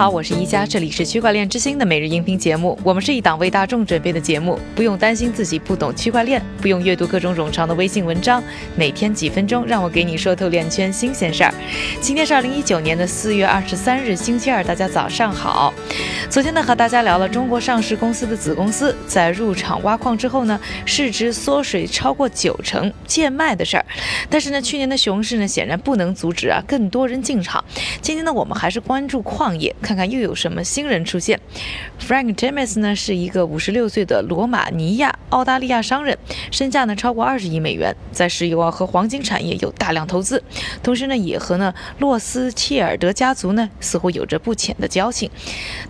好，我是一加，这里是区块链之星的每日音频节目。我们是一档为大众准备的节目，不用担心自己不懂区块链，不用阅读各种冗长的微信文章，每天几分钟，让我给你说透链圈新鲜事儿。今天是二零一九年的四月二十三日，星期二，大家早上好。昨天呢，和大家聊了中国上市公司的子公司在入场挖矿之后呢，市值缩水超过九成，贱卖的事儿。但是呢，去年的熊市呢，显然不能阻止啊更多人进场。今天呢，我们还是关注矿业，看看又有什么新人出现。Frank James 呢，是一个五十六岁的罗马尼亚澳大利亚商人，身价呢超过二十亿美元，在石油啊和黄金产业有大量投资，同时呢，也和呢洛斯切尔德家族呢似乎有着不浅的交情。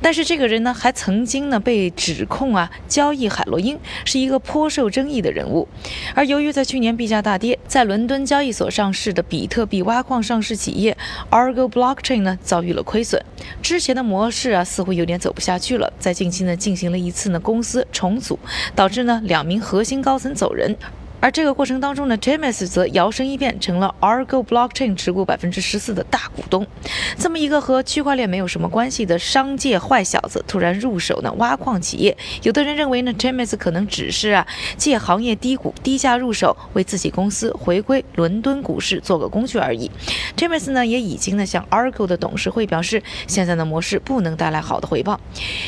但是这个人呢，还曾经呢被指控啊交易海洛因，是一个颇受争议的人物。而由于在去年币价大跌，在伦敦交易所上市的比特币挖矿上市企业 Argo Blockchain 呢遭遇了亏损，之前的模式啊似乎有点走不下去了，在近期呢进行了一次呢公司重组，导致呢两名核心高层走人。而这个过程当中呢，James 则摇身一变成了 Argo Blockchain 持股百分之十四的大股东。这么一个和区块链没有什么关系的商界坏小子，突然入手呢挖矿企业。有的人认为呢，James 可能只是啊借行业低谷低价入手，为自己公司回归伦敦股市做个工具而已。James 呢也已经呢向 Argo 的董事会表示，现在的模式不能带来好的回报。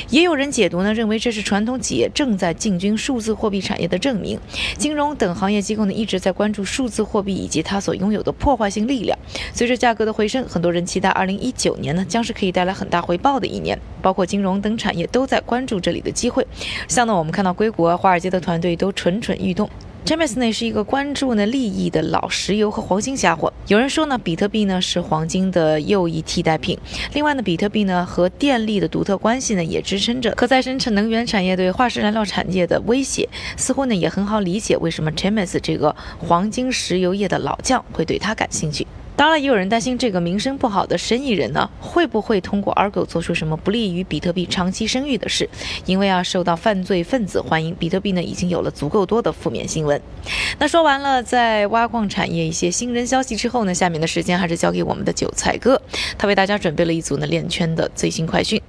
也有人解读呢，认为这是传统企业正在进军数字货币产业的证明。金融等。行业机构呢一直在关注数字货币以及它所拥有的破坏性力量。随着价格的回升，很多人期待二零一九年呢将是可以带来很大回报的一年，包括金融等产业都在关注这里的机会。像呢，我们看到硅谷、华尔街的团队都蠢蠢欲动。James 呢是一个关注呢利益的老石油和黄金家伙。有人说呢，比特币呢是黄金的又一替代品。另外呢，比特币呢和电力的独特关系呢，也支撑着可再生能源产业对化石燃料产业的威胁。似乎呢也很好理解为什么 James 这个黄金石油业的老将会对他感兴趣。当然，也有人担心这个名声不好的生意人呢，会不会通过 Argo 做出什么不利于比特币长期声誉的事？因为啊，受到犯罪分子欢迎，比特币呢已经有了足够多的负面新闻。那说完了在挖矿产业一些新人消息之后呢，下面的时间还是交给我们的韭菜哥，他为大家准备了一组呢链圈的最新快讯。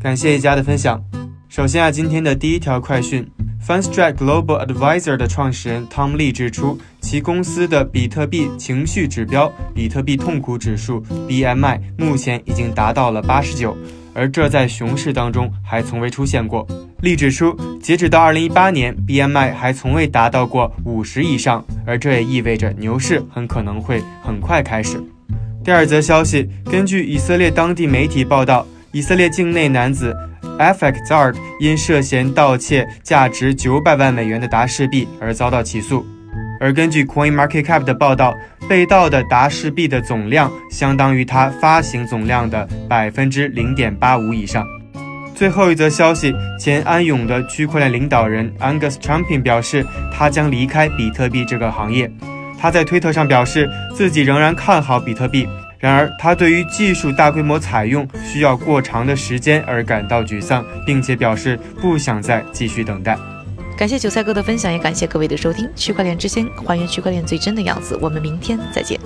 感谢一家的分享。首先啊，今天的第一条快讯。Funstrat Global Advisor 的创始人 Tom Lee 指出，其公司的比特币情绪指标——比特币痛苦指数 （BMI） 目前已经达到了八十九，而这在熊市当中还从未出现过。Lee 指出，截止到二零一八年，BMI 还从未达到过五十以上，而这也意味着牛市很可能会很快开始。第二则消息，根据以色列当地媒体报道，以色列境内男子。Effect Zard 因涉嫌盗窃价值九百万美元的达氏币而遭到起诉，而根据 Coin Market Cap 的报道，被盗的达氏币的总量相当于它发行总量的百分之零点八五以上。最后一则消息，前安永的区块链领导人 Angus Trumping 表示，他将离开比特币这个行业。他在推特上表示，自己仍然看好比特币。然而，他对于技术大规模采用需要过长的时间而感到沮丧，并且表示不想再继续等待。感谢韭菜哥的分享，也感谢各位的收听。区块链之星还原区块链最真的样子，我们明天再见。